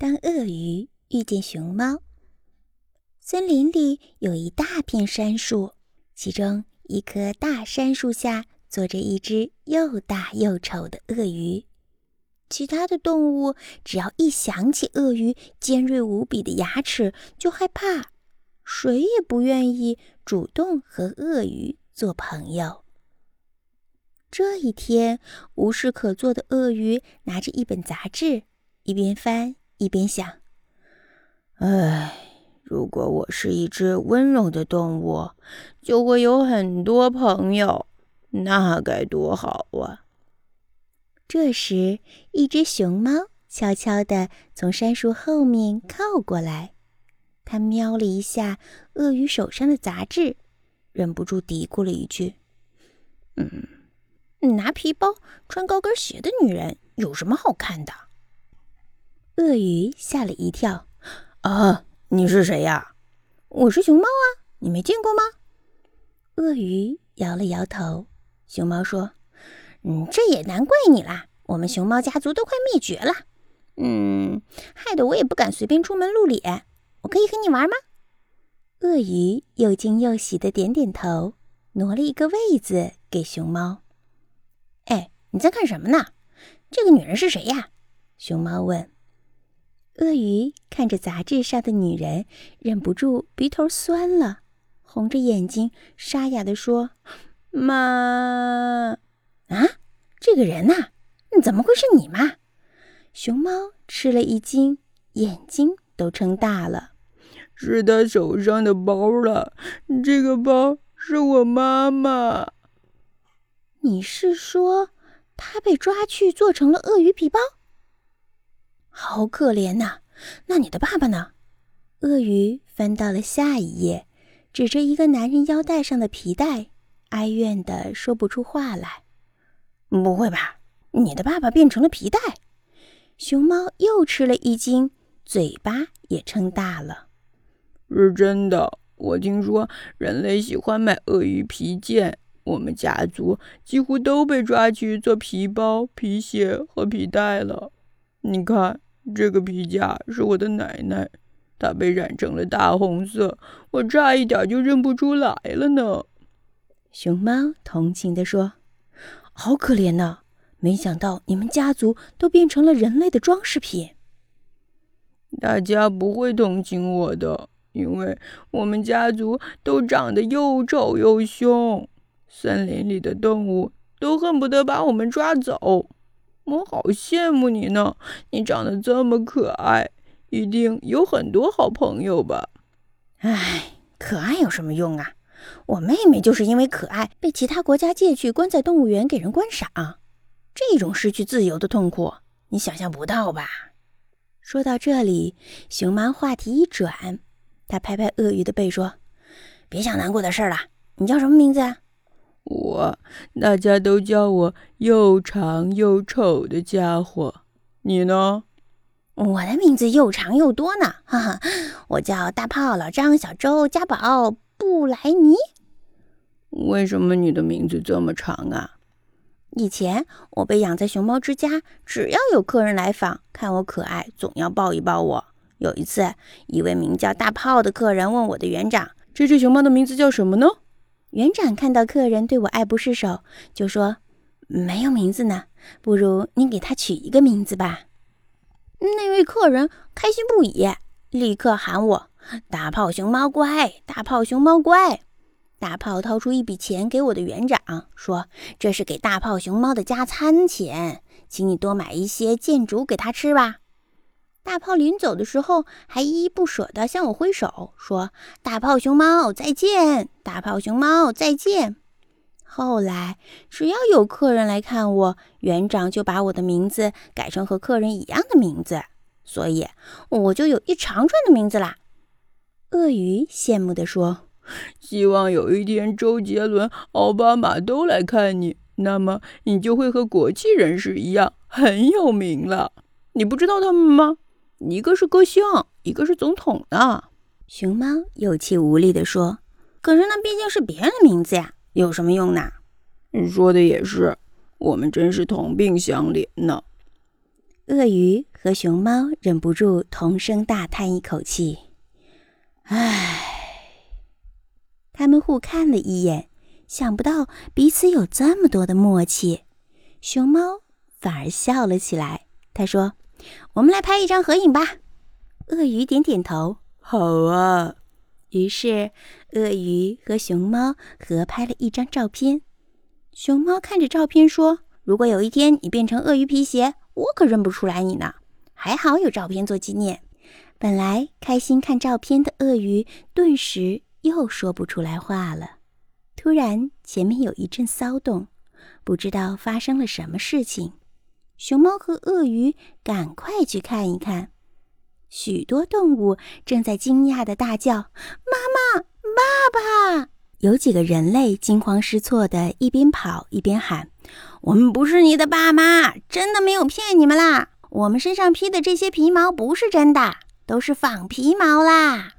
当鳄鱼遇见熊猫，森林里有一大片杉树，其中一棵大杉树下坐着一只又大又丑的鳄鱼。其他的动物只要一想起鳄鱼尖锐无比的牙齿，就害怕，谁也不愿意主动和鳄鱼做朋友。这一天，无事可做的鳄鱼拿着一本杂志，一边翻。一边想：“唉，如果我是一只温柔的动物，就会有很多朋友，那该多好啊！”这时，一只熊猫悄悄地从杉树后面靠过来，它瞄了一下鳄鱼手上的杂志，忍不住嘀咕了一句：“嗯，拿皮包、穿高跟鞋的女人有什么好看的？”鳄鱼吓了一跳，“啊，你是谁呀？”“我是熊猫啊，你没见过吗？”鳄鱼摇了摇头。熊猫说：“嗯，这也难怪你啦，我们熊猫家族都快灭绝了，嗯，害得我也不敢随便出门露脸。我可以和你玩吗？”鳄鱼又惊又喜的点点头，挪了一个位子给熊猫。“哎，你在看什么呢？这个女人是谁呀？”熊猫问。鳄鱼看着杂志上的女人，忍不住鼻头酸了，红着眼睛沙哑地说：“妈，啊，这个人呐，怎么会是你妈？”熊猫吃了一惊，眼睛都撑大了。是他手上的包了，这个包是我妈妈。你是说，他被抓去做成了鳄鱼皮包？好可怜呐！那你的爸爸呢？鳄鱼翻到了下一页，指着一个男人腰带上的皮带，哀怨的说不出话来。不会吧？你的爸爸变成了皮带？熊猫又吃了一惊，嘴巴也撑大了。是真的，我听说人类喜欢买鳄鱼皮件，我们家族几乎都被抓去做皮包、皮鞋和皮带了。你看。这个皮夹是我的奶奶，她被染成了大红色，我差一点就认不出来了呢。熊猫同情地说：“好可怜呐！没想到你们家族都变成了人类的装饰品。”大家不会同情我的，因为我们家族都长得又丑又凶，森林里的动物都恨不得把我们抓走。我好羡慕你呢！你长得这么可爱，一定有很多好朋友吧？唉，可爱有什么用啊？我妹妹就是因为可爱，被其他国家借去关在动物园给人观赏。这种失去自由的痛苦，你想象不到吧？说到这里，熊猫话题一转，它拍拍鳄鱼的背说：“别想难过的事了。你叫什么名字？”啊我，大家都叫我又长又丑的家伙。你呢？我的名字又长又多呢，哈哈！我叫大炮、老张、小周、家宝、布莱尼。为什么你的名字这么长啊？以前我被养在熊猫之家，只要有客人来访，看我可爱，总要抱一抱我。有一次，一位名叫大炮的客人问我的园长：“这只熊猫的名字叫什么呢？”园长看到客人对我爱不释手，就说：“没有名字呢，不如你给他取一个名字吧。”那位客人开心不已，立刻喊我：“大炮熊猫乖，大炮熊猫乖！”大炮掏出一笔钱给我的园长，说：“这是给大炮熊猫的加餐钱，请你多买一些箭竹给他吃吧。”大炮临走的时候，还依依不舍地向我挥手，说：“大炮熊猫再见，大炮熊猫再见。”后来，只要有客人来看我，园长就把我的名字改成和客人一样的名字，所以我就有一长串的名字啦。鳄鱼羡慕地说：“希望有一天周杰伦、奥巴马都来看你，那么你就会和国际人士一样很有名了。你不知道他们吗？”一个是歌星，一个是总统呢。熊猫有气无力地说：“可是那毕竟是别人的名字呀，有什么用呢？”说的也是，我们真是同病相怜呢。鳄鱼和熊猫忍不住同声大叹一口气：“唉。”他们互看了一眼，想不到彼此有这么多的默契。熊猫反而笑了起来，他说：“我们来拍一张合影吧。”鳄鱼点点头：“好啊。”于是，鳄鱼和熊猫合拍了一张照片。熊猫看着照片说：“如果有一天你变成鳄鱼皮鞋，我可认不出来你呢。还好有照片做纪念。本来开心看照片的鳄鱼，顿时又说不出来话了。突然，前面有一阵骚动，不知道发生了什么事情。熊猫和鳄鱼赶快去看一看，许多动物正在惊讶的大叫：“妈妈，爸爸！”有几个人类惊慌失措的一边跑一边喊：“我们不是你的爸妈，真的没有骗你们啦！我们身上披的这些皮毛不是真的，都是仿皮毛啦！”